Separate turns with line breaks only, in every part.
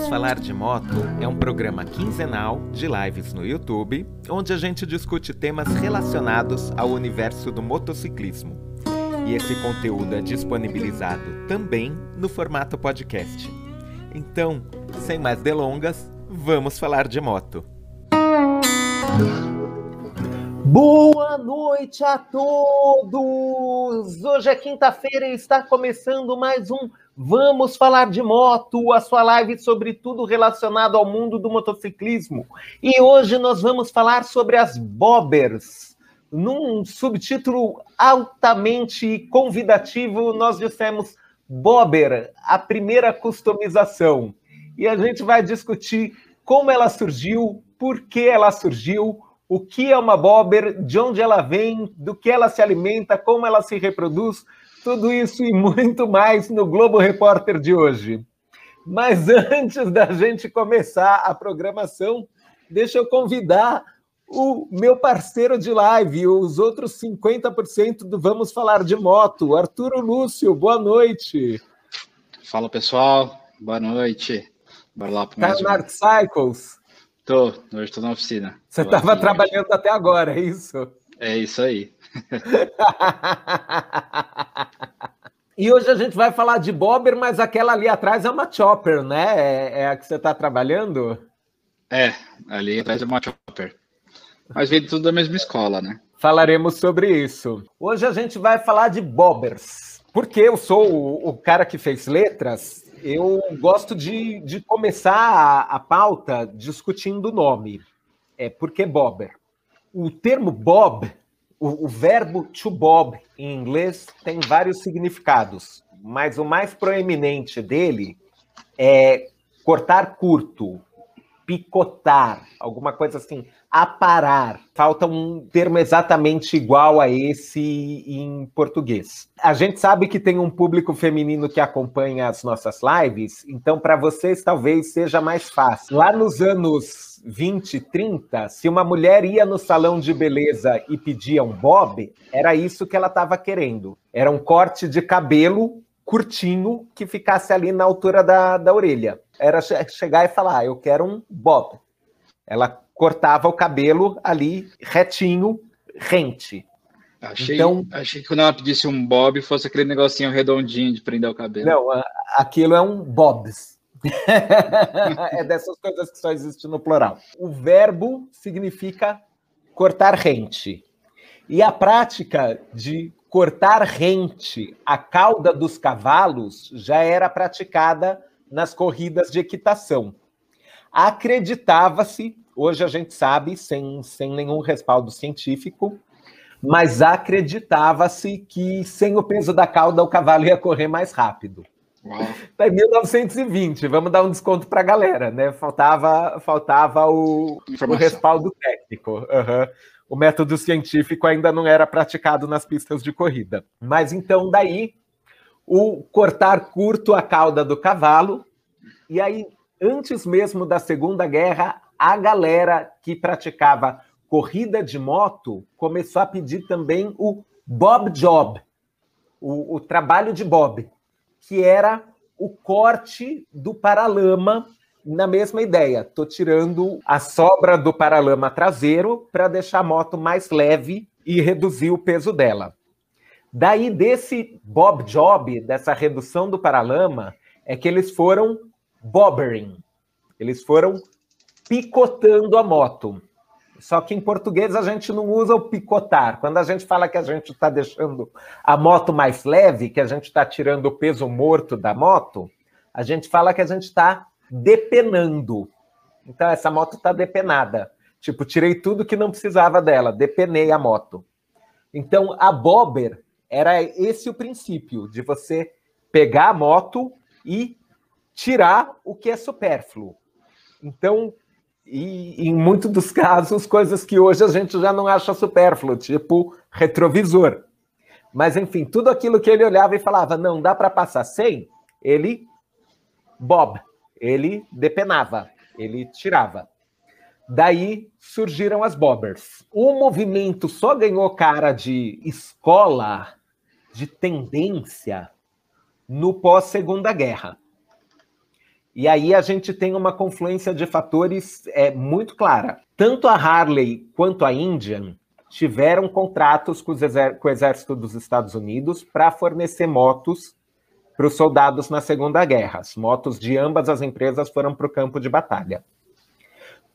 Vamos Falar de Moto é um programa quinzenal de lives no YouTube, onde a gente discute temas relacionados ao universo do motociclismo. E esse conteúdo é disponibilizado também no formato podcast. Então, sem mais delongas, vamos falar de moto. Boa noite a todos! Hoje é quinta-feira e está começando mais um Vamos Falar de Moto, a sua live sobre tudo relacionado ao mundo do motociclismo. E hoje nós vamos falar sobre as bobbers. Num subtítulo altamente convidativo, nós dissemos Bobber, a primeira customização. E a gente vai discutir como ela surgiu, por que ela surgiu, o que é uma bobber, de onde ela vem, do que ela se alimenta, como ela se reproduz, tudo isso e muito mais no Globo Repórter de hoje. Mas antes da gente começar a programação, deixa eu convidar o meu parceiro de live, os outros 50% do Vamos Falar de Moto, Arturo Lúcio, boa noite.
Fala pessoal, boa noite.
Bora lá para mais tá um. Cycles.
Tô, hoje estou na oficina.
Você estava trabalhando até agora, é isso?
É isso aí.
E hoje a gente vai falar de bobber, mas aquela ali atrás é uma chopper, né? É, é a que você está trabalhando?
É, ali atrás é uma chopper. Mas vem tudo da mesma escola, né?
Falaremos sobre isso. Hoje a gente vai falar de bobbers. Porque eu sou o, o cara que fez letras, eu gosto de, de começar a, a pauta discutindo o nome. É porque bobber. O termo bob, o, o verbo to bob em inglês tem vários significados, mas o mais proeminente dele é cortar curto, picotar, alguma coisa assim, aparar. Falta um termo exatamente igual a esse em português. A gente sabe que tem um público feminino que acompanha as nossas lives, então para vocês talvez seja mais fácil. Lá nos anos 20, 30, se uma mulher ia no salão de beleza e pedia um bob, era isso que ela estava querendo. Era um corte de cabelo curtinho que ficasse ali na altura da, da orelha. Era chegar e falar: ah, eu quero um bob. Ela cortava o cabelo ali retinho, rente.
Achei, então, achei que quando ela pedisse um bob fosse aquele negocinho redondinho de prender o cabelo.
Não, aquilo é um bobs. é dessas coisas que só existem no plural. O verbo significa cortar rente. E a prática de cortar rente a cauda dos cavalos já era praticada nas corridas de equitação. Acreditava-se, hoje a gente sabe, sem, sem nenhum respaldo científico, mas acreditava-se que sem o peso da cauda o cavalo ia correr mais rápido. Está em 1920, vamos dar um desconto para a galera, né? Faltava, faltava o, o respaldo técnico. Uhum o método científico ainda não era praticado nas pistas de corrida. Mas então, daí, o cortar curto a cauda do cavalo, e aí, antes mesmo da Segunda Guerra, a galera que praticava corrida de moto começou a pedir também o Bob Job, o, o trabalho de Bob, que era o corte do paralama na mesma ideia. Estou tirando a sobra do paralama traseiro para deixar a moto mais leve e reduzir o peso dela. Daí, desse bob job, dessa redução do paralama, é que eles foram bobbering. Eles foram picotando a moto. Só que em português a gente não usa o picotar. Quando a gente fala que a gente está deixando a moto mais leve, que a gente está tirando o peso morto da moto, a gente fala que a gente está depenando. Então, essa moto está depenada. Tipo, tirei tudo que não precisava dela, depenei a moto. Então, a bobber era esse o princípio, de você pegar a moto e tirar o que é supérfluo. Então, e em muitos dos casos, coisas que hoje a gente já não acha supérfluo, tipo retrovisor. Mas, enfim, tudo aquilo que ele olhava e falava, não dá para passar sem, ele, Bob, ele depenava, ele tirava. Daí surgiram as bobbers. O movimento só ganhou cara de escola, de tendência, no pós-segunda guerra. E aí a gente tem uma confluência de fatores é, muito clara. Tanto a Harley quanto a Indian tiveram contratos com, com o exército dos Estados Unidos para fornecer motos para os soldados na Segunda Guerra. As motos de ambas as empresas foram para o campo de batalha.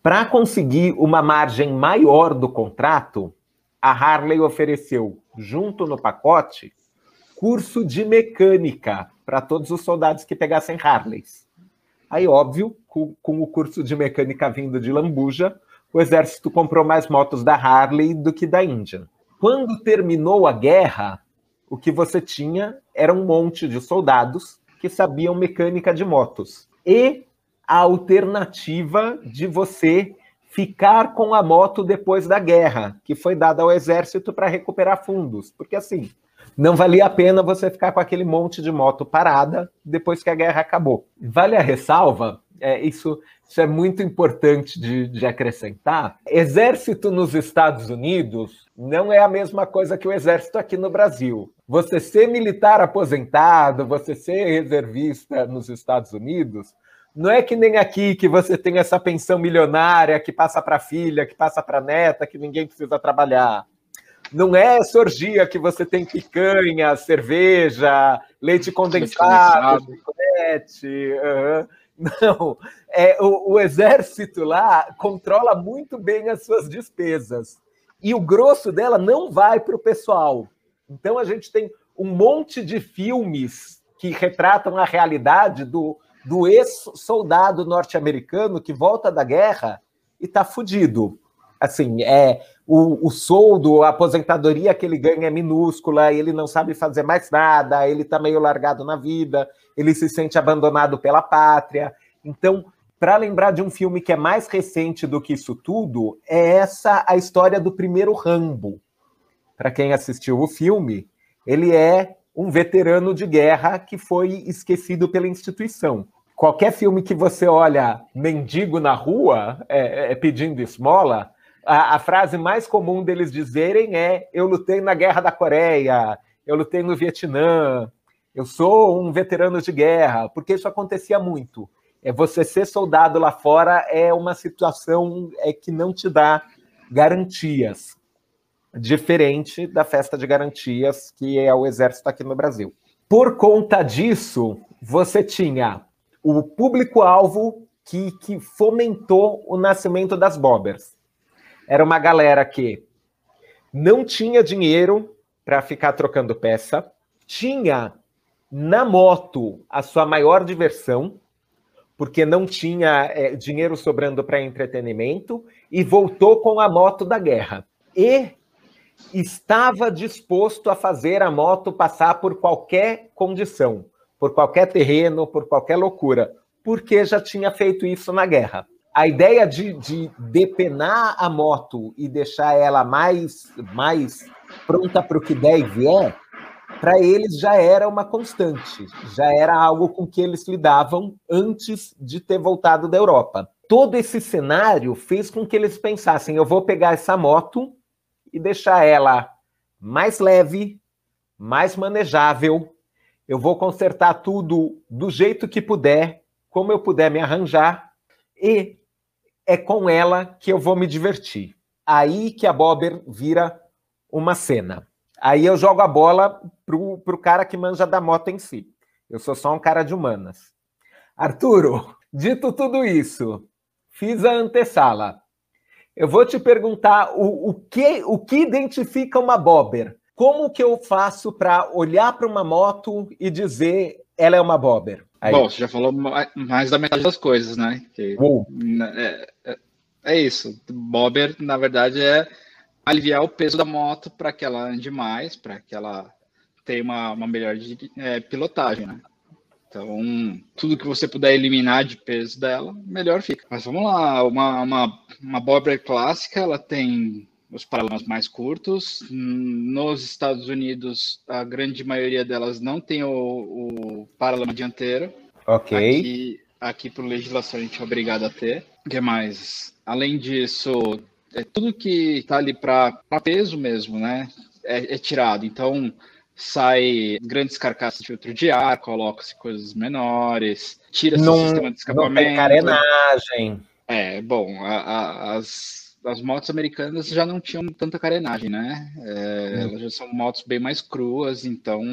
Para conseguir uma margem maior do contrato, a Harley ofereceu, junto no pacote, curso de mecânica para todos os soldados que pegassem Harleys. Aí, óbvio, com, com o curso de mecânica vindo de Lambuja, o exército comprou mais motos da Harley do que da Índia. Quando terminou a guerra, o que você tinha era um monte de soldados que sabiam mecânica de motos. E a alternativa de você ficar com a moto depois da guerra, que foi dada ao exército para recuperar fundos. Porque assim, não valia a pena você ficar com aquele monte de moto parada depois que a guerra acabou. Vale a ressalva, é, isso isso é muito importante de, de, acrescentar. Exército nos Estados Unidos não é a mesma coisa que o exército aqui no Brasil. Você ser militar aposentado, você ser reservista nos Estados Unidos, não é que nem aqui que você tem essa pensão milionária que passa para a filha, que passa para a neta, que ninguém precisa trabalhar. Não é sorgia que você tem picanha, cerveja, leite condensado, chocolate. Uhum. Não, é, o, o, exército lá controla muito bem as suas despesas. E o grosso dela não vai para o pessoal. Então a gente tem um monte de filmes que retratam a realidade do, do ex-soldado norte-americano que volta da guerra e está fudido. Assim, é o, o soldo, a aposentadoria que ele ganha é minúscula, ele não sabe fazer mais nada, ele está meio largado na vida, ele se sente abandonado pela pátria. Então, para lembrar de um filme que é mais recente do que isso tudo, é essa a história do primeiro Rambo. Para quem assistiu o filme, ele é um veterano de guerra que foi esquecido pela instituição. Qualquer filme que você olha mendigo na rua é, é pedindo esmola, a, a, frase mais comum deles dizerem é: Eu lutei na Guerra da Coreia, eu lutei no Vietnã, eu sou um veterano de guerra, porque isso acontecia muito. É você ser soldado lá fora é uma situação é que não te dá garantias, diferente da festa de garantias que é o exército aqui no Brasil. Por conta disso, você tinha o público-alvo que, que fomentou o nascimento das bobbers era uma galera que não tinha dinheiro para ficar trocando peça, tinha na moto a sua maior diversão, porque não tinha é, dinheiro sobrando para entretenimento, e voltou com a moto da guerra. E estava disposto a fazer a moto passar por qualquer condição, por qualquer terreno, por qualquer loucura, porque já tinha feito isso na guerra a ideia de, de depenar a moto e deixar ela mais, mais pronta para o que der e vier, para eles já era uma constante, já era algo com que eles lidavam antes de ter voltado da Europa. Todo esse cenário fez com que eles pensassem: eu vou pegar essa moto e deixar ela mais leve, mais manejável, eu vou consertar tudo do jeito que puder, como eu puder me arranjar, e é com ela que eu vou me divertir. Aí que a Bobber vira uma cena. Aí eu jogo a bola pro, pro cara que manja da moto em si. Eu sou só um cara de humanas. Arturo, dito tudo isso, fiz a antessala. Eu vou te perguntar o, o, que, o que identifica uma Bobber. Como que eu faço para olhar para uma moto e dizer ela é uma Bobber?
Aí. Bom, você já falou mais da metade das coisas, né? Que, é, é, é, isso. Bobber, na verdade, é aliviar o peso da moto para que ela ande mais, para que ela tenha uma, uma melhor de, é, pilotagem, né? Então, tudo que você puder eliminar de peso dela, melhor fica. Mas vamos lá, uma, uma, uma Bobber clássica, ela tem os paralamas mais curtos. Nos Estados Unidos, a grande maioria delas não tem o, o paralama dianteiro.
Ok.
Aqui, aqui, por legislação, a gente é obrigado a ter. O que mais? Além disso, é tudo que está ali para peso mesmo, né? É, é, tirado. Então, sai grandes carcaças de filtro de ar, coloca-se coisas menores, tira-se o sistema de escapamento. Não tem
carenagem.
É, bom, a, a, as, as motos americanas já não tinham tanta carenagem, né? É, hum. Elas já são motos bem mais cruas, então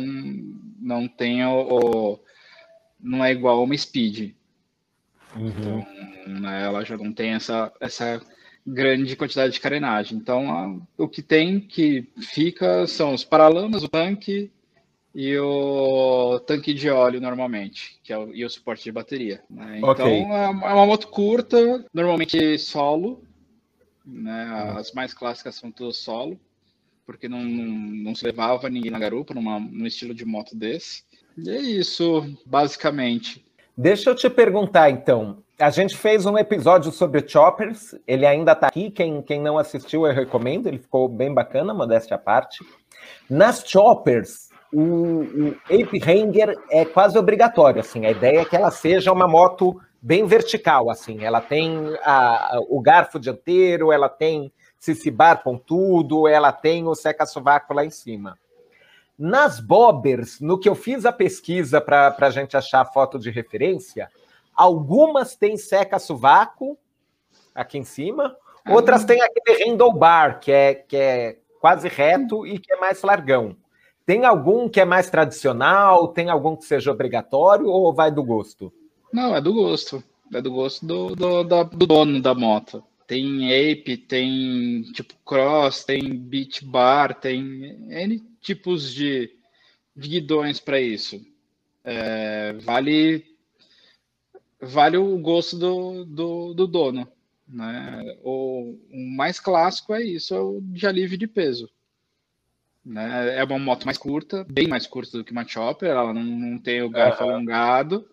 não tem o, o não é igual uma Speed. Uhum. Então, né, ela já não tem essa, essa grande quantidade de carenagem. Então, a, o que tem que fica são os paralamas, o tanque e o tanque de óleo normalmente, que é o, e o suporte de bateria. Né? Então, okay. é, é uma moto curta, normalmente solo. Né? As mais clássicas são todas solo, porque não, não, não se levava ninguém na garupa numa, num estilo de moto desse. E é isso, basicamente.
Deixa eu te perguntar, então. A gente fez um episódio sobre choppers, ele ainda está aqui. Quem, quem não assistiu, eu recomendo, ele ficou bem bacana, modéstia à parte. Nas choppers, o, o Ape Hanger é quase obrigatório, assim. A ideia é que ela seja uma moto bem vertical, assim. Ela tem a, o garfo dianteiro, ela tem cicibar pontudo, ela tem o seca-sovaco lá em cima. Nas bobbers, no que eu fiz a pesquisa para a gente achar a foto de referência, algumas têm seca-sovaco aqui em cima, ah. outras têm aquele handlebar, que é, que é quase reto e que é mais largão. Tem algum que é mais tradicional? Tem algum que seja obrigatório ou vai do gosto?
Não, é do gosto. É do gosto do, do, do dono da moto. Tem ape, tem tipo cross, tem beach bar, tem N tipos de, de guidões para isso. É, vale vale o gosto do, do, do dono. Né? O, o, mais clássico é isso, é o de alívio de peso. Né? É uma moto mais curta, bem mais curta do que uma chopper, ela não, não tem o garfo uhum. alongado,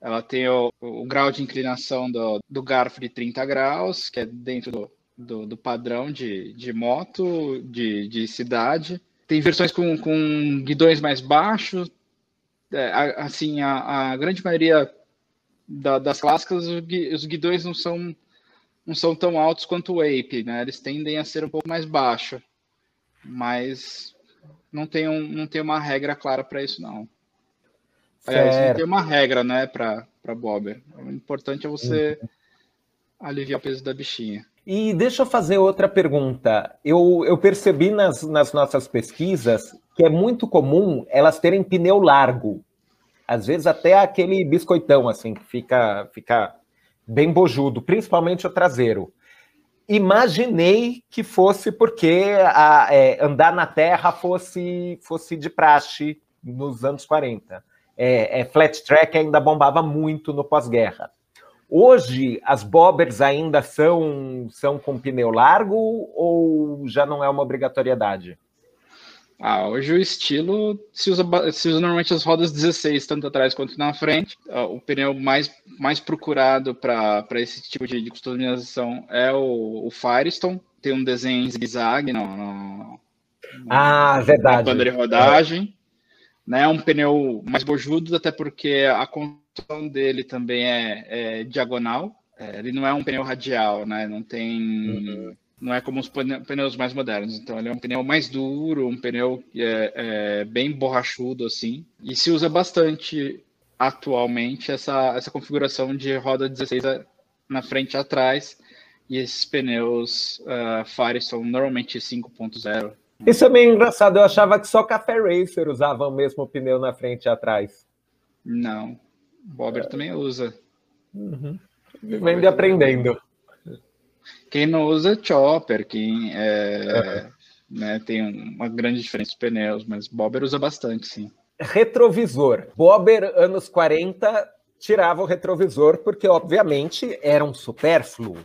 ela tem o, o, grau de inclinação do, do garfo de 30 graus, que é dentro do, do, do padrão de, de moto, de, de cidade. Tem versões com, com guidões mais baixos. É, assim, a, a, grande maioria da, das clássicas, os guidões não são, não são tão altos quanto o Ape, né? Eles tendem a ser um pouco mais baixos. Mas não tem, um, não tem uma regra clara para isso, não. Não tem uma regra, né, para Bobber. O importante é você uhum. aliviar o peso da bichinha.
E deixa eu fazer outra pergunta. Eu, eu percebi nas, nas nossas pesquisas que é muito comum elas terem pneu largo. Às vezes até aquele biscoitão, assim, que fica, fica bem bojudo, principalmente o traseiro. Imaginei que fosse porque a, é, andar na terra fosse, fosse de praxe nos anos 40. É, é, flat track ainda bombava muito no pós-guerra. Hoje, as bobbers ainda são, são com pneu largo ou já não é uma obrigatoriedade?
Ah, hoje o estilo se usa, se usa normalmente as rodas 16, tanto atrás quanto na frente. Ah, o pneu mais, mais procurado para esse tipo de, de, customização é o, o, Firestone. Tem um desenho em zigue-zague no, no,
ah, verdade. na
banda de rodagem. É. Né, um pneu mais bojudo, até porque a construção dele também é, é diagonal. É, ele não é um pneu radial, né? Não tem. Uhum. Não é como os pneus mais modernos. Então, ele é um pneu mais duro, um pneu é, é, bem borrachudo, assim. E se usa bastante atualmente essa, essa configuração de roda 16 na frente e atrás. E esses pneus uh, Firestone, normalmente 5.0.
Isso é meio engraçado. Eu achava que só Café Racer usava o mesmo pneu na frente e atrás.
Não. Bobber é. também usa.
Uhum. Vivendo aprendendo.
Quem não usa chopper, quem é, né, tem uma grande diferença de pneus, mas Bobber usa bastante, sim.
Retrovisor. Bobber, anos 40, tirava o retrovisor porque, obviamente, era um supérfluo.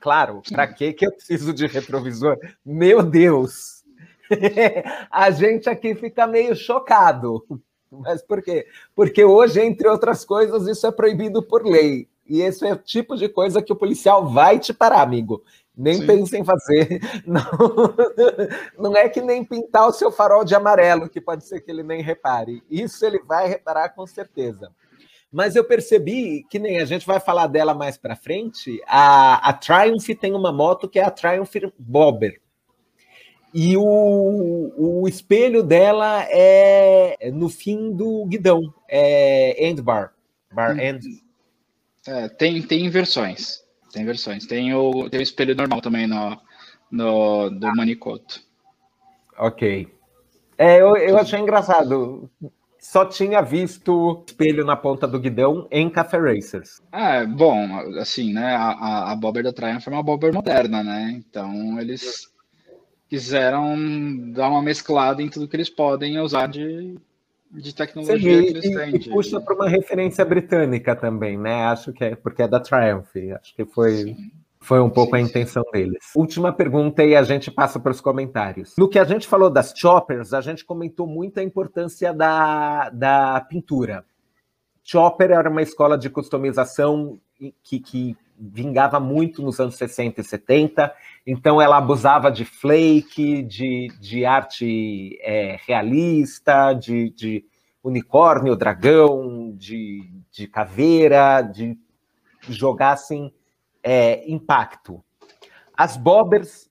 Claro, para que eu preciso de retrovisor? Meu Deus! A gente aqui fica meio chocado. Mas por quê? Porque hoje, entre outras coisas, isso é proibido por lei. E esse é o tipo de coisa que o policial vai te parar, amigo. Nem Sim. pense em fazer. Não, não é que nem pintar o seu farol de amarelo, que pode ser que ele nem repare. Isso ele vai reparar com certeza. Mas eu percebi que nem a gente vai falar dela mais para frente. A, a Triumph tem uma moto que é a Triumph Bobber. E o, o espelho dela é no fim do guidão, é end bar, bar hum. end.
É, tem, tem versões, tem versões. Tem o, tem o espelho normal também no, no do Manicoto.
Ok. É, eu, eu achei engraçado. Só tinha visto espelho na ponta do guidão em Café Racers.
É, bom, assim, né? A, a Bobber da Triumph é uma Bobber moderna, né? Então eles quiseram dar uma mesclada em tudo que eles podem usar de, de tecnologia Sim, que eles
e, têm. E puxa para uma referência britânica também, né? Acho que é porque é da Triumph. Acho que foi. Foi um pouco sim, a intenção sim. deles. Última pergunta e a gente passa para os comentários. No que a gente falou das choppers, a gente comentou muito a importância da, da pintura. Chopper era uma escola de customização que, que vingava muito nos anos 60 e 70, então ela abusava de flake, de, de arte é, realista, de, de, unicórnio, dragão, de, de caveira, de jogar assim, é, impacto. As bobbers,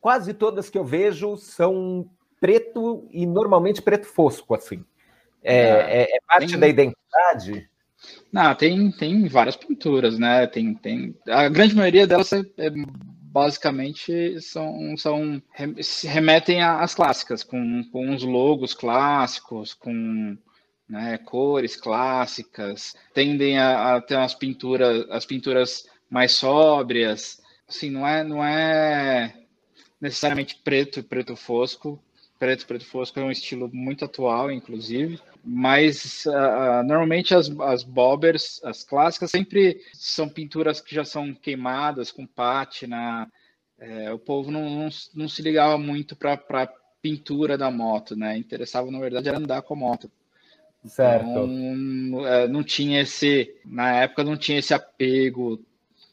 quase todas que eu vejo, são preto e normalmente preto fosco, assim. É, ah, é, é parte da identidade.
Não, tem, tem várias pinturas, né? Tem, tem, a grande maioria delas é, é basicamente são, são remetem às clássicas, com, com uns logos clássicos, com né, cores clássicas, tendem a, a, ter umas pinturas, as pinturas mais sóbrias. Assim, não é, não é necessariamente preto e preto fosco. Preto, preto fosco é um estilo muito atual, inclusive mas uh, normalmente as, as bobbers, as clássicas, sempre são pinturas que já são queimadas com pátina. É, o povo não, não, não, se ligava muito para a pintura da moto, né? Interessava, na verdade, era andar com a moto. Certo. Então, é, não tinha esse, na época, não tinha esse apego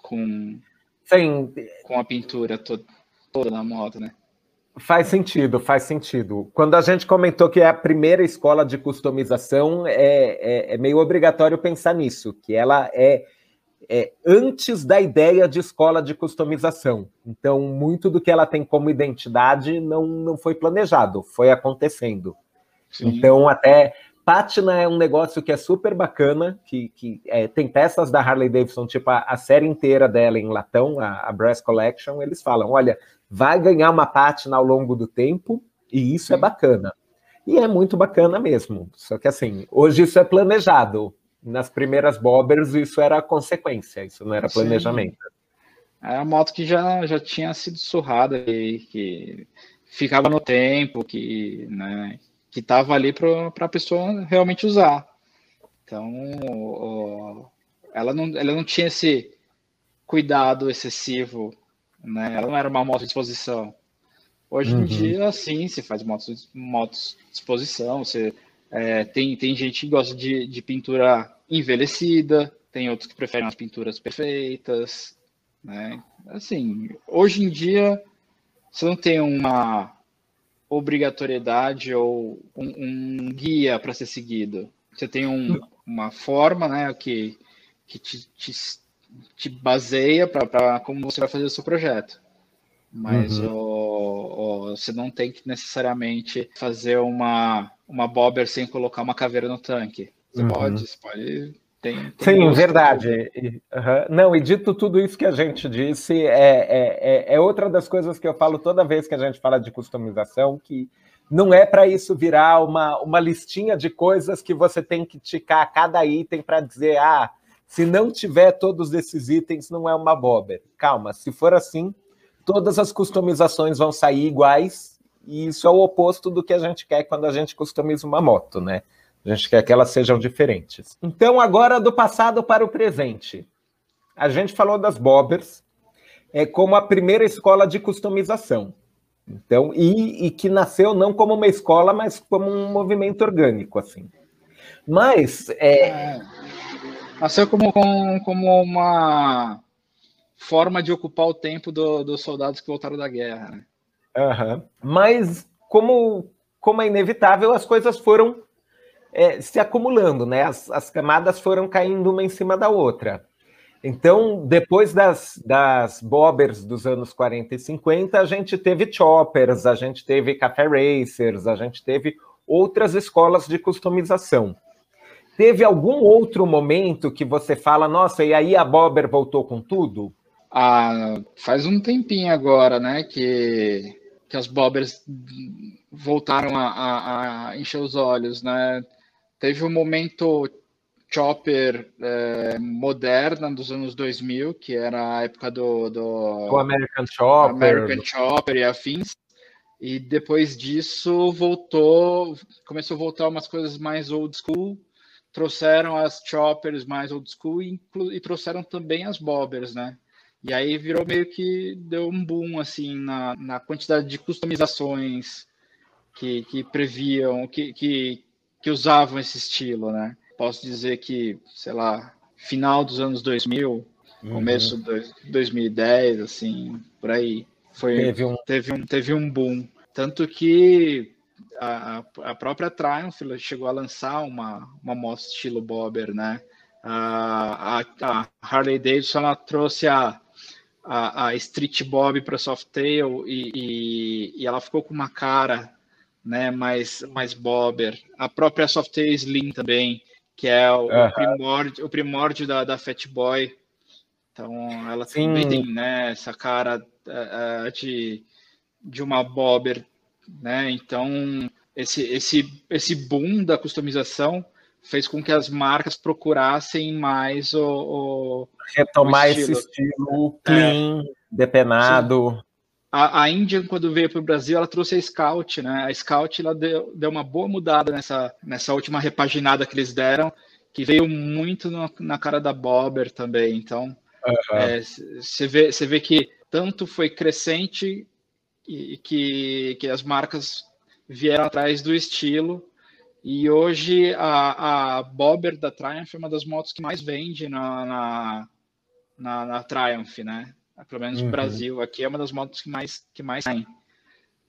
com, Sim. com a pintura toda, toda na moto, né?
Faz sentido, faz sentido. Quando a gente comentou que é a primeira escola de customização, é, é, é meio obrigatório pensar nisso, que ela é, é, antes da ideia de escola de customização. Então, muito do que ela tem como identidade não, não foi planejado, foi acontecendo. Sim. Então, até Pátina é um negócio que é super bacana, que, que é, tem peças da Harley Davidson, tipo a, a, série inteira dela em latão, a, a Brass Collection, eles falam, olha, vai ganhar uma pátina ao longo do tempo, e isso é Sim. é bacana. E é muito bacana mesmo. Só que assim, hoje isso é planejado. Nas primeiras bobbers, isso era consequência, isso não era planejamento.
É a moto que já, já tinha sido surrada e que ficava no tempo, que, né, que estava ali para a pessoa realmente usar. Então, ela não, ela não tinha esse cuidado excessivo né? Ela não era uma moto de exposição. Hoje uhum. em dia, sim, você faz motos, motos de exposição, você é, tem, tem gente que gosta de, de pintura envelhecida, tem outros que preferem as pinturas perfeitas, né? Assim, hoje em dia, você não tem uma obrigatoriedade ou um, um guia para ser seguido. Você tem um, uma forma, né, que, que te, te te baseia para como você vai fazer o seu projeto. Mas uhum. o, o, você não tem que necessariamente fazer uma, uma bobber sem colocar uma caveira no tanque. Você uhum. pode, você pode. Tem,
tem Sim, verdade. Uhum. Não, e dito tudo isso que a gente disse, é, é, é, é outra das coisas que eu falo toda vez que a gente fala de customização, que não é para isso virar uma, uma listinha de coisas que você tem que ticar cada item para dizer, ah, se não tiver todos esses itens, não é uma bobber. Calma, se for assim, todas as customizações vão sair iguais, e isso é o oposto do que a gente quer quando a gente customiza uma moto, né? A gente quer que elas sejam diferentes. Então, agora do passado para o presente. A gente falou das bobbers é, como a primeira escola de customização. Então, e, e que nasceu não como uma escola, mas como um movimento orgânico, assim. Mas é, é.
Nasceu como, como, uma forma de ocupar o tempo do, dos soldados que voltaram da guerra.
Uhum. Mas, como, como é inevitável, as coisas foram é, se acumulando, né? As, as, camadas foram caindo uma em cima da outra. Então, depois das, das bobbers dos anos 40 e 50, a gente teve choppers, a gente teve café racers, a gente teve outras escolas de customização. Teve algum outro momento que você fala, nossa, e aí a bobber voltou com tudo?
Ah, faz um tempinho agora, né, que, que as bobbers voltaram a, a, a encher os olhos, né? Teve um momento chopper é, moderna dos anos 2000, que era a época do, do
o American Chopper,
American Chopper e afins. E depois disso voltou, começou a voltar umas coisas mais old school, trouxeram as choppers mais old school e, e trouxeram também as bobbers, né? E aí virou meio que deu um boom assim na, na quantidade de customizações que, que previam, que, que, que usavam esse estilo, né? posso dizer que, sei lá, final dos anos 2000, uhum. começo de 2010, assim, por aí. Foi, teve, um... Teve, um, teve um boom. Tanto que a, a própria Triumph chegou a lançar uma, uma moto estilo Bobber, né? A, a, Harley Davidson ela trouxe a, a, a Street Bob para Softail e, e, e ela ficou com uma cara né, mais, mais bobber. A própria Softail Slim também que é o, uhum. primórdio, o primórdio da, da Fat Boy. Então, ela Sim. também tem né, essa cara uh, de, de uma bobber, né? Então, esse, esse, esse boom da customização fez com que as marcas procurassem mais o, o
retomar o esse estilo clean, é. depenado.
A, a Indian, quando veio para o Brasil, ela trouxe a Scout, né? A Scout ela deu, deu uma boa mudada nessa, nessa última repaginada que eles deram, que veio muito no, na cara da Bobber também. Então, você uhum. é, vê, vê que tanto foi crescente e que, que as marcas vieram atrás do estilo. E hoje a, a Bobber da Triumph é uma das motos que mais vende na, na, na, na Triumph, né? pelo menos uhum. no Brasil. Aqui é uma das motos que mais, que mais saem.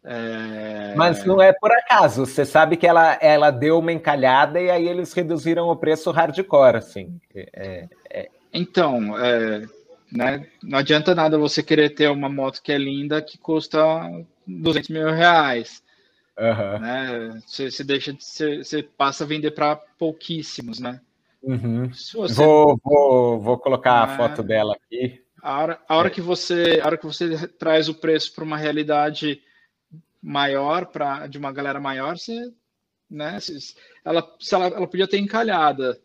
É... Mas não é por acaso, você sabe que ela, ela deu uma encalhada e aí eles reduziram o preço hardcore, assim. É,
é... Então, é, né, não adianta nada você querer ter uma moto que é linda que custa 200 mil reais. Uhum. Né? Você, você deixa de, você, você passa a vender para pouquíssimos, né?
Uhum. Você... Vou, vou, vou colocar a foto dela aqui.
A hora, a hora, é. que, você, a hora que você traz o preço para uma realidade maior, pra, de uma galera maior, você, né, se, ela, se ela, ela podia ter encalhada.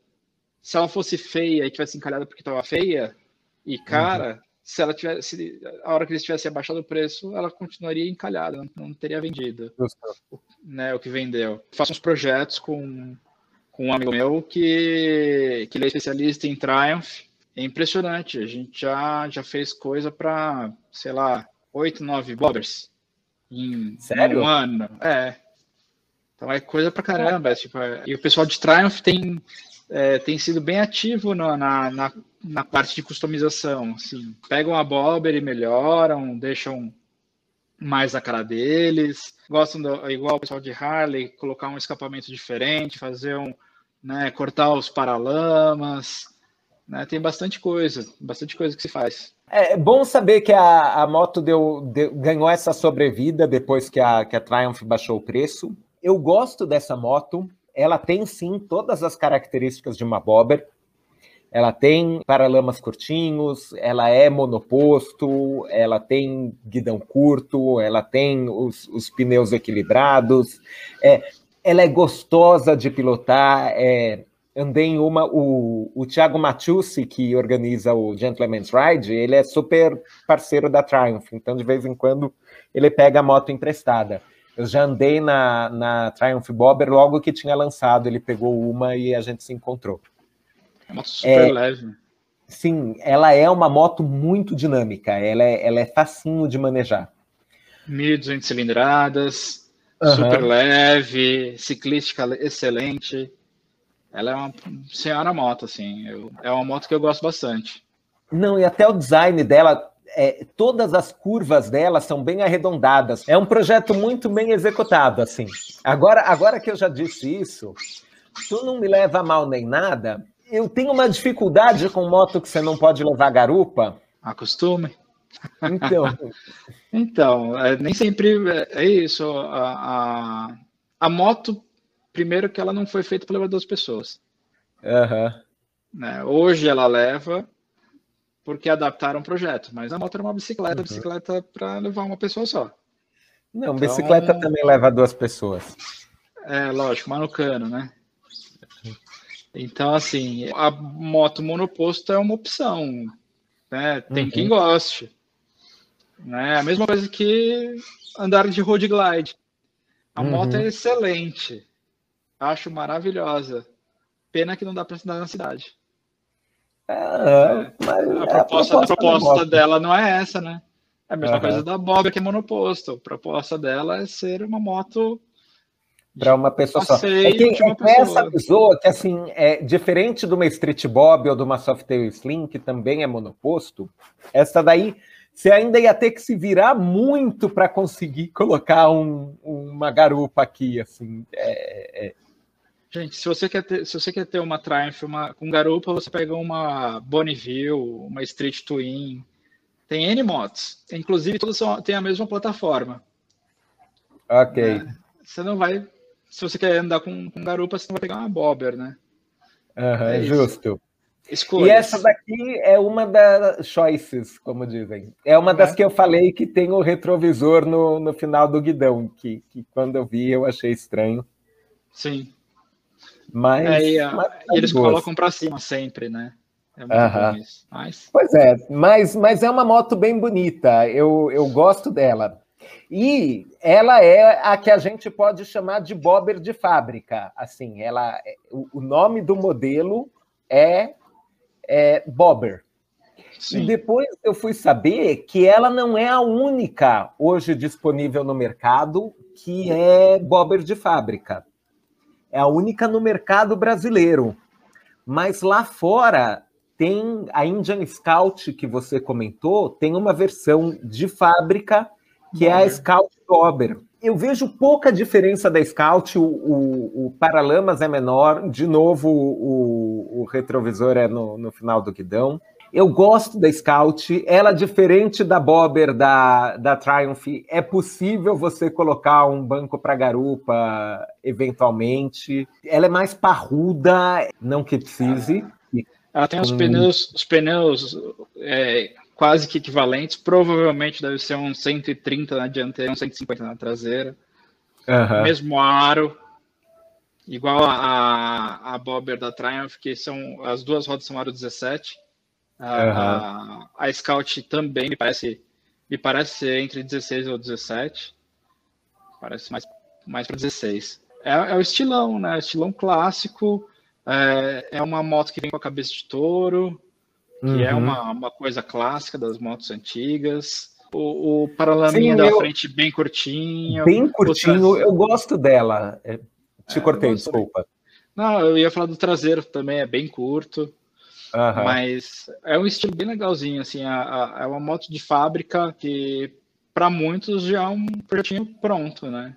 Se ela fosse feia e tivesse encalhada porque estava feia e cara, uhum. se ela tivesse, a hora que eles tivessem abaixado o preço, ela continuaria encalhada, não, não teria vendido. O, né, o que vendeu. Faço uns projetos com, com um amigo meu que, que ele é especialista em Triumph é impressionante. A gente já, já fez coisa para, sei lá, oito, nove bobbers em Sério? um ano. É. Então é coisa pra caramba. É, tipo, é, e o pessoal de Triumph tem, é, tem sido bem ativo no, na, na, na, parte de customização. Assim, pegam a bobber e melhoram, deixam mais a cara deles. Gostam, do, igual o pessoal de Harley, colocar um escapamento diferente, fazer um. Né, cortar os paralamas. Né? Tem bastante coisa, bastante coisa que se faz.
É bom saber que a, a moto deu, deu, ganhou essa sobrevida depois que a, que a Triumph baixou o preço. Eu gosto dessa moto. Ela tem sim todas as características de uma Bobber. Ela tem paralamas curtinhos, ela é monoposto, ela tem guidão curto, ela tem os, os pneus equilibrados, é, ela é gostosa de pilotar, é, andei em uma. O, o Thiago Matiusi, que organiza o Gentleman's Ride, ele é super parceiro da Triumph, então de vez em quando ele pega a moto emprestada. Eu já andei na, na Triumph Bobber logo que tinha lançado, ele pegou uma e a gente se encontrou.
É uma super é, leve.
Sim, ela é uma moto muito dinâmica, ela é, ela é facinho de manejar.
1.200 cilindradas, uhum. super leve, ciclística excelente. Ela é uma senhora moto, assim. Eu, é uma moto que eu gosto bastante.
Não, e até o design dela, é, todas as curvas dela são bem arredondadas. É um projeto muito bem executado, assim. Agora, agora que eu já disse isso, tu não me leva mal nem nada. eu tenho uma dificuldade com moto que você não pode levar garupa.
Acostume.
Então,
então é, nem sempre é, é isso. A, a, a, moto, primeiro que ela não foi feita para levar duas pessoas.
Uhum.
Né? Hoje ela leva porque adaptaram o projeto, mas a moto era uma bicicleta, uhum. bicicleta para levar uma pessoa só.
Não, então, bicicleta também leva duas pessoas.
É, lógico, mas no cano, né? Então, assim, a moto monoposto é uma opção, né? Tem uhum. quem goste. Né? A mesma coisa que andar de road glide. A uhum. moto é excelente. Acho maravilhosa. Pena que não dá para andar na cidade.
É, é.
a, proposta, a proposta, dela não é essa, né? É a mesma uhum. coisa da Bob, que é monoposto. A proposta dela é ser uma moto
para uma pessoa só. É que, é que essa pessoa que, assim, é diferente de uma Street Bob ou de uma Softail Slim, que também é monoposto, essa daí você ainda ia ter que se virar muito para conseguir colocar um, uma garupa aqui, assim. É, é...
Gente, se você quer ter, se você quer ter uma Triumph uma, com garupa, você pega uma Bonneville, uma Street Twin, tem N motos. Inclusive, todas são, têm a mesma plataforma.
Ok. É,
você não vai. Se você quer andar com, com garupa, você não vai pegar uma bobber, né?
Uhum, é justo. Escolhas. E essa daqui é uma das choices, como dizem. É uma das é. que eu falei que tem o retrovisor no, no final do guidão, que, que quando eu vi eu achei estranho.
Sim.
Mas,
é, mas eles colocam para cima sempre, né?
É muito mas... Pois é, mas, mas é uma moto bem bonita, eu, eu gosto dela. E ela é a que a gente pode chamar de bobber de fábrica. Assim, ela, o, o nome do modelo é, é Bobber. Sim. E depois eu fui saber que ela não é a única hoje disponível no mercado que é bobber de fábrica. É a única no mercado brasileiro. Mas lá fora tem a Indian Scout que você comentou, tem uma versão de fábrica que é a Scout Bobber. Eu vejo pouca diferença da Scout, o, o, o paralamas é menor, de novo o, o retrovisor é no, no, final do guidão. Eu gosto da Scout, ela diferente da Bobber da, da Triumph, é possível você colocar um banco para garupa eventualmente. Ela é mais parruda, não que precise,
ela tem os pneus, os pneus é, quase que equivalentes. Provavelmente deve ser um 130 na dianteira, um 150 na traseira. Uhum. Mesmo aro, igual a, a Bobber da Triumph, que são as duas rodas são aro 17. A, uhum. a, a, Scout também me parece, me parece ser entre 16 ou 17. Parece mais, mais para 16. É, é, o estilão, né? Estilão clássico. É, é uma moto que vem com a cabeça de touro, que é uhum. é uma, uma coisa clássica das motos antigas. O, o paralaminha da eu... frente bem curtinho.
Bem curtinho, outras... eu gosto dela. É, te é, cortei, desculpa.
Não, eu ia falar do traseiro também, é bem curto. Uhum. Mas é um estilo bem legalzinho, assim, a, a, é uma moto de fábrica que para muitos já é um projetinho pronto, né?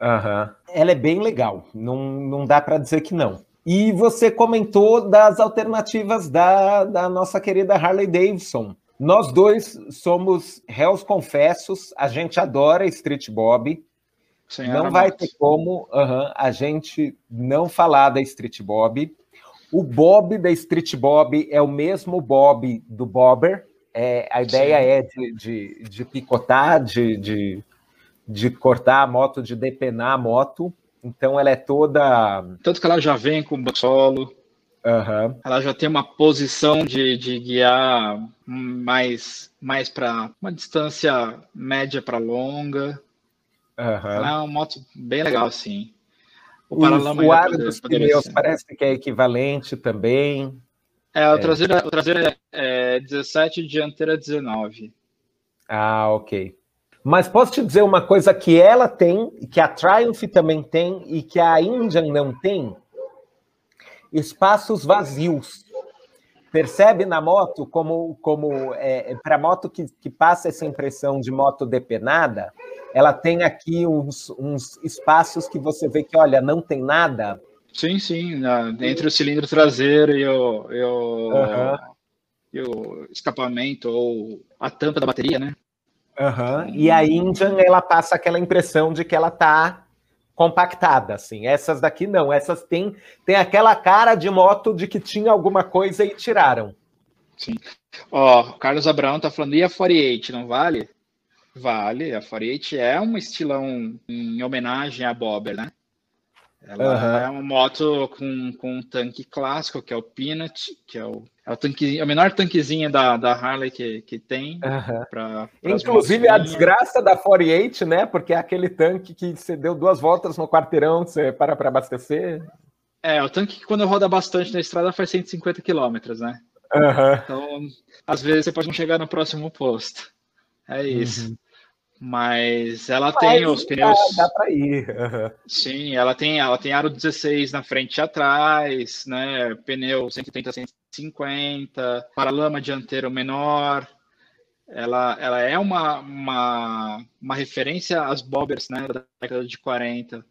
Uhum. Ela é bem legal, não, não dá para dizer que não. E você comentou das alternativas da, da nossa querida Harley Davidson. Nós dois somos réus confessos, a gente adora Street Bob. Senhora não vai ter como uh-huh, a gente não falar da Street Bob. O Bob da Street Bob é o mesmo Bob do Bobber. É, a ideia Sim. é de, de, de picotar, de, de, de cortar a moto, de depenar a moto. Então ela é toda.
Tanto que ela já vem com solo.
Uhum.
Ela já tem uma posição de, de guiar mais, mais para uma distância média para longa.
Uhum.
Ela é uma moto bem legal, sim.
O, o, o ar dos pneus parece que é equivalente também.
É, o é. traseiro, o traseiro é, é 17 e dianteira 19.
Ah, ok. Mas posso te dizer uma coisa que ela tem, que a Triumph também tem e que a Indian não tem? Espaços vazios. Percebe na moto como, como é, para moto que, que passa essa impressão de moto depenada, ela tem aqui uns, uns espaços que você vê que, olha, não tem nada.
Sim, sim. Na, entre o cilindro traseiro e o, e o, uhum. e o escapamento ou a tampa da bateria, né?
Uhum. E a Indian, ela passa aquela impressão de que ela tá compactada, assim. Essas daqui não, essas têm tem aquela cara de moto de que tinha alguma coisa e tiraram.
Sim. Ó, o Carlos Abraão tá falando, e a 48, não vale? Vale, a 48 é um estilão em homenagem à Bobber, né? Ela uhum. é uma moto com, com um tanque clássico, que é o Peanut, que é o, é o, tanque, é o menor tanquezinho da, da Harley que, que tem.
Uhum. Pra, Inclusive a desgraça da 48, né? Porque é aquele tanque que você deu duas voltas no quarteirão, você para para abastecer.
É, o tanque que quando roda bastante na estrada faz 150 quilômetros, né?
Uhum.
Então, às vezes você pode não chegar no próximo posto. É isso. Uhum. Mas ela Mas tem os pneus.
Dá, dá para ir. Uhum.
Sim, ela tem, ela tem aro 16 na frente e atrás, né? Pneu 130, 150, paralama dianteiro menor. Ela, ela é uma, uma, uma referência às bobbers né, da década de 40.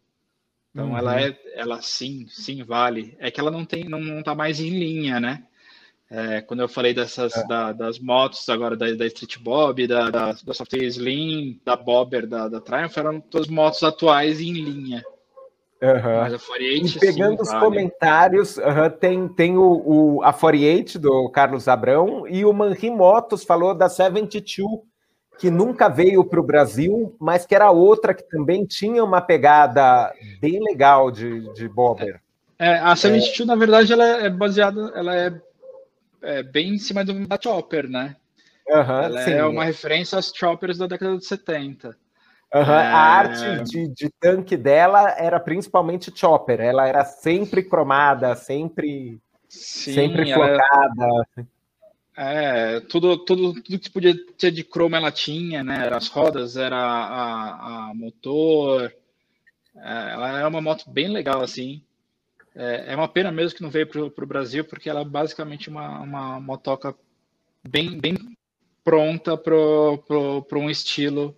Então uhum. ela é, ela sim, sim vale. É que ela não tem, não, não tá mais em linha, né? É, quando eu falei dessas é. da, das motos agora da, da Street Bob, da, da, da Software Slim, da Bobber, da, da Triumph, eram todas motos atuais em linha.
Uhum. Mas a 48, e pegando sim, os vale. comentários, uhum, tem, tem o, o, a 48 do Carlos Abrão e o Manri Motos falou da 72, que nunca veio para o Brasil, mas que era outra que também tinha uma pegada bem legal de, de Bobber.
É, a 72, é... na verdade, ela é baseada, ela é é, bem em cima do, da Chopper, né?
Uhum,
é uma referência às Choppers da década de 70.
Uhum. É... A arte de, de, tanque dela era principalmente Chopper. Ela era sempre cromada, sempre, sim, sempre flocada.
É, tudo, tudo, tudo que podia ter de cromo ela tinha, né? As rodas, era a, a motor. É, ela é uma moto bem legal, assim. É, é uma pena mesmo que não veio para o Brasil, porque ela é basicamente uma, uma motoca bem, bem pronta para um estilo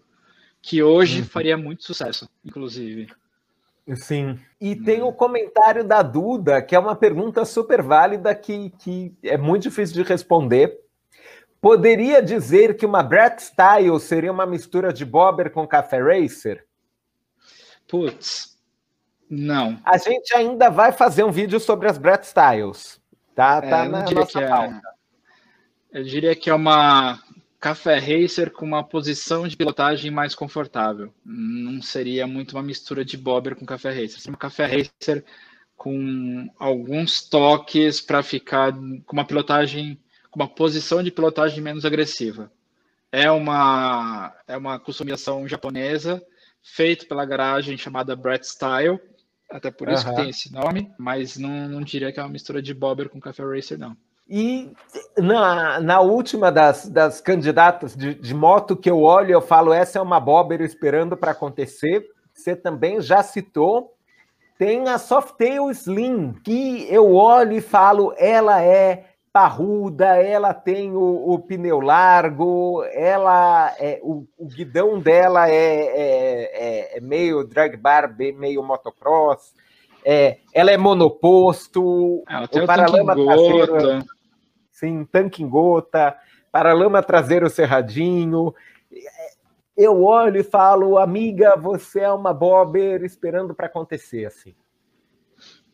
que hoje uhum. faria muito sucesso, inclusive.
Sim. E tem o comentário da Duda, que é uma pergunta super válida que, que é muito difícil de responder. Poderia dizer que uma Brett Style seria uma mistura de Bobber com Café Racer?
Putz, não.
A gente ainda vai fazer um vídeo sobre as Brett Styles. Tá, tá
é, na nossa é- pauta. É, eu diria que é uma café racer com uma posição de pilotagem mais confortável. Não seria muito uma mistura de bobber com café racer. Seria uma café racer com alguns toques para ficar com uma pilotagem, com uma posição de pilotagem menos agressiva. É uma é uma customização japonesa feita pela garagem chamada Brett Style até por isso uhum. que tem esse nome, mas não, não diria que é uma mistura de Bobber com Café Racer, não.
E na, na última das, das candidatas de, de moto que eu olho, eu falo, essa é uma Bobber esperando para acontecer. Você também já citou. Tem a Softail Slim, que eu olho e falo, ela é parruda, ela tem o, o pneu largo, ela é, o, o guidão dela é, é, é, é meio drag bar, meio motocross, é, ela é monoposto,
ela o paralama traseiro,
sim, tanque em gota, paralama traseiro cerradinho. Eu olho e falo, amiga, você é uma bobber esperando para acontecer assim.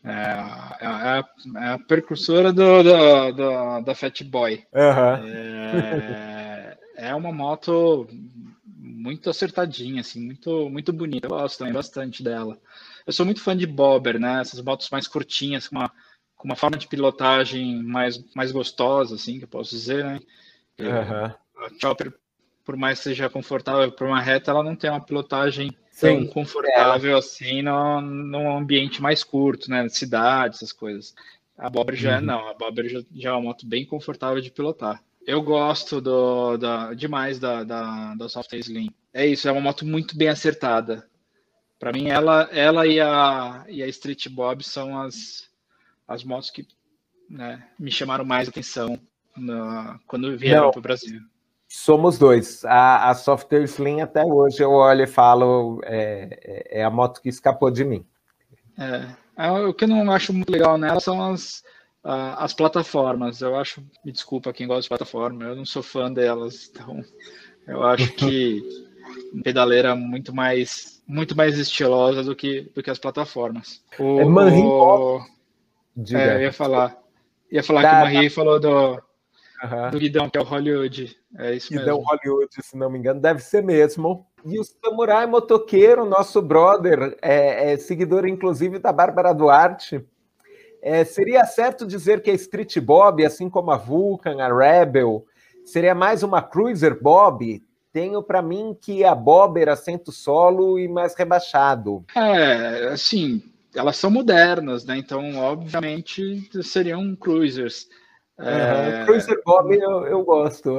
É, é, é, é, a precursora do, do, do, da Fat Boy.
Uhum.
É, é uma moto muito acertadinha, assim, muito, muito bonita. Eu gosto também bastante dela. Eu sou muito fã de Bobber, né? Essas motos mais curtinhas, com uma, com uma forma de pilotagem mais, mais gostosa, assim, que eu posso dizer, né?
Uhum.
A Chopper, por mais que seja confortável para uma reta, ela não tem uma pilotagem tão confortável é. assim no, num ambiente mais curto, né? Cidade, essas coisas. A Bobber já é, uhum. não, a Bobber já, já, é uma moto bem confortável de pilotar. Eu gosto do, da, demais da, da, da Softail Slim. É isso, é uma moto muito bem acertada. Para mim, ela, ela e, a, e a Street Bob são as, as motos que né, me chamaram mais atenção na, quando vieram para o Brasil.
Somos dois. A, a Software Slim até hoje eu olho e falo é, é, é, a moto que escapou de mim.
É, É, o que eu não acho muito legal nela são as, as plataformas. Eu acho, me desculpa quem gosta de plataforma, eu não sou fã delas, então eu acho que pedaleira muito mais muito mais estilosa do que do que as plataformas.
O, é Manri o...
É, eu ia falar. Ia falar que o Marie falou do, uhum. do Guidão, que é o Hollywood. É isso Guidão mesmo.
Hollywood, se não me engano, deve ser mesmo. E o Samurai Motoqueiro, nosso brother, é, é seguidor inclusive da Bárbara Duarte. É, seria certo dizer que a Street Bob, assim como a Vulcan, a Rebel, seria mais uma Cruiser Bob? Tenho para mim que a Bob era assento solo e mais rebaixado.
É, assim, elas são modernas, né? Então, obviamente, seriam cruisers.
É, Cruiser Bob eu, eu gosto.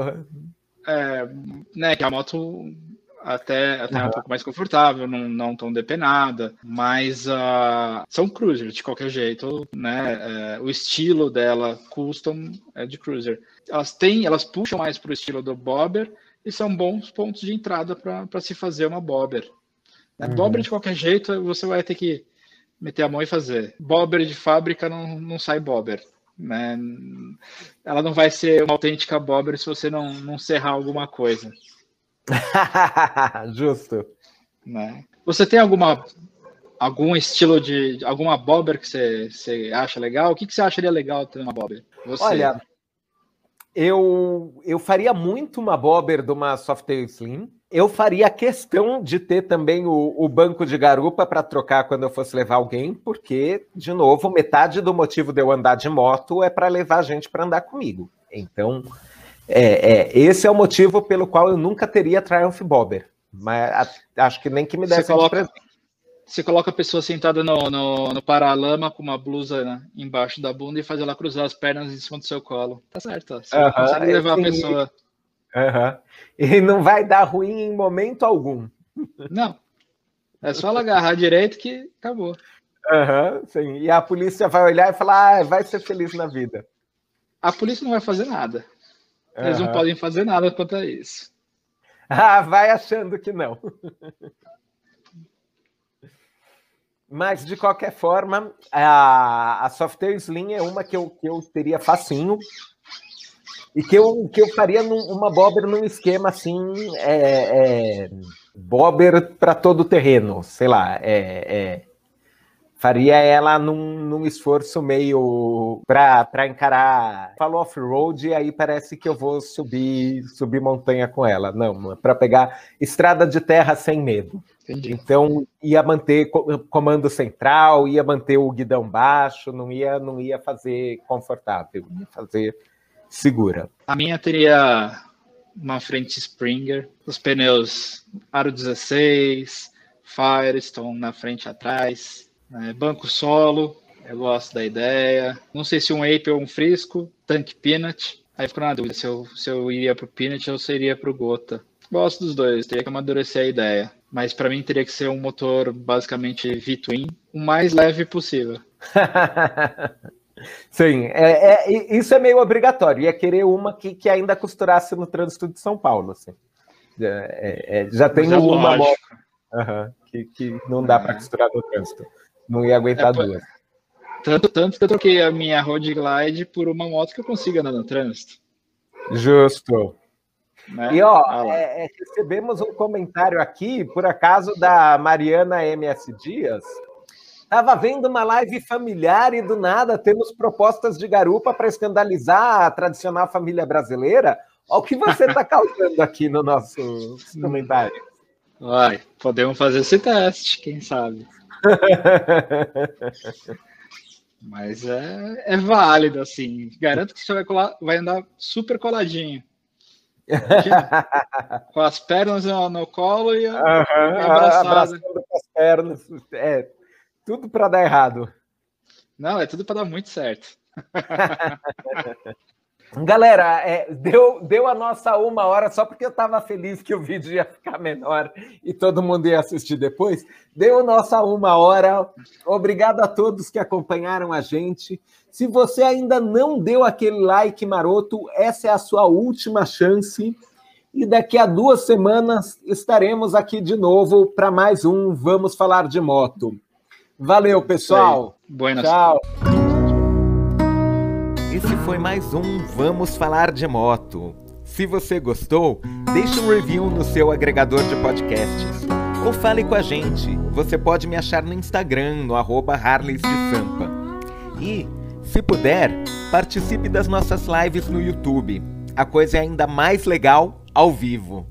É, né, que a moto até, até uhum. um pouco mais confortável, não, não tão depenada, mas uh, são cruisers de qualquer jeito, né? É, o estilo dela custom é de cruiser. Elas têm, elas puxam mais para o estilo do bobber e são bons pontos de entrada para se fazer uma bobber. Né? Uhum. Bobber de qualquer jeito você vai ter que meter a mão e fazer. Bobber de fábrica não, não sai bobber. Né? Ela não vai ser uma autêntica bobber se você não, não serrar alguma coisa.
Justo.
Né? Você tem alguma algum estilo de alguma bobber que você, você acha legal? O que, que você acharia legal ter uma bobber? Você...
Olha, eu, eu faria muito uma bobber de uma Softail Slim. Eu faria questão de ter também o, o banco de garupa para trocar quando eu fosse levar alguém, porque, de novo, metade do motivo de eu andar de moto é para levar a gente para andar comigo. Então, é, é, esse é o motivo pelo qual eu nunca teria Triumph Bobber. Mas a, acho que nem que me desse
Você coloca, você coloca a pessoa sentada no, no, no paralama com uma blusa né, embaixo da bunda e faz ela cruzar as pernas em cima do seu colo. Tá certo. Você uh -huh, consegue levar sim. a pessoa.
Uh -huh. E não vai dar ruim em momento algum.
Não. É só ela agarrar direito que acabou.
Uhum, sim. E a polícia vai olhar e falar: ah, vai ser feliz na vida.
A polícia não vai fazer nada. Eles não podem fazer nada quanto a isso.
Ah, vai achando que não. Mas, de qualquer forma, a, a Softail Slim é uma que eu, que eu teria facinho e que eu, que eu faria num, uma bobber num esquema assim, é, é, bobber para todo o terreno, sei lá, é, é, faria ela num, num esforço meio para encarar, falo off-road, e aí parece que eu vou subir, subir montanha com ela. Não, para pegar estrada de terra sem medo. Entendi. Então ia manter comando central, ia manter o guidão baixo, não ia, não ia fazer confortável, ia fazer segura.
A minha teria uma frente Springer, os pneus aro 16, Firestone na frente atrás, né, banco solo, eu gosto da ideia. Não sei se um Ape ou um Frisco, tanque Peanut. Aí ficou na dúvida se eu, se eu iria pro Peanut ou se eu iria pro Gota. Gosto dos dois, teria que amadurecer a ideia mas para mim teria que ser um motor basicamente V-twin, o mais leve possível.
Sim, é, é, isso é meio obrigatório. Ia querer uma que, que ainda costurasse no trânsito de São Paulo. Assim. É, é, é já tenho é uma moto uhum, que, que não dá para costurar no trânsito. Não ia aguentar duas.
Tanto, tanto que eu troquei a minha Road Glide por uma moto que eu consiga andar no trânsito.
Justo. Né? E ó, ah, é, é, recebemos um comentário aqui, por acaso, da Mariana MS Dias. Estava vendo uma live familiar e do nada temos propostas de garupa para escandalizar a tradicional família brasileira. Olha o que você está causando aqui no nosso comentário.
Vai, podemos fazer esse teste, quem sabe. Mas é, é válido, assim. Garanto que você vai, colar, vai andar super coladinho. com as pernas no, no colo e, uhum,
abraçando com as pernas. É, tudo para dar errado.
Não, é tudo para dar muito certo.
Galera, é, deu, deu a nossa uma hora só porque eu estava feliz que o vídeo ia ficar menor e todo mundo ia assistir depois. Deu a nossa uma hora. Obrigado a todos que acompanharam a gente. Se você ainda não deu aquele like maroto, essa é a sua última chance. E daqui a duas semanas estaremos aqui de novo para mais um Vamos Falar de Moto. Valeu, pessoal!
Buenas.
Tchau. Esse foi mais um Vamos Falar de Moto. Se você gostou, deixe um review no seu agregador de podcasts. Ou fale com a gente. Você pode me achar no Instagram, no arroba Harleys de Sampa. E, se puder, participe das nossas lives no YouTube. A coisa é ainda mais legal ao vivo.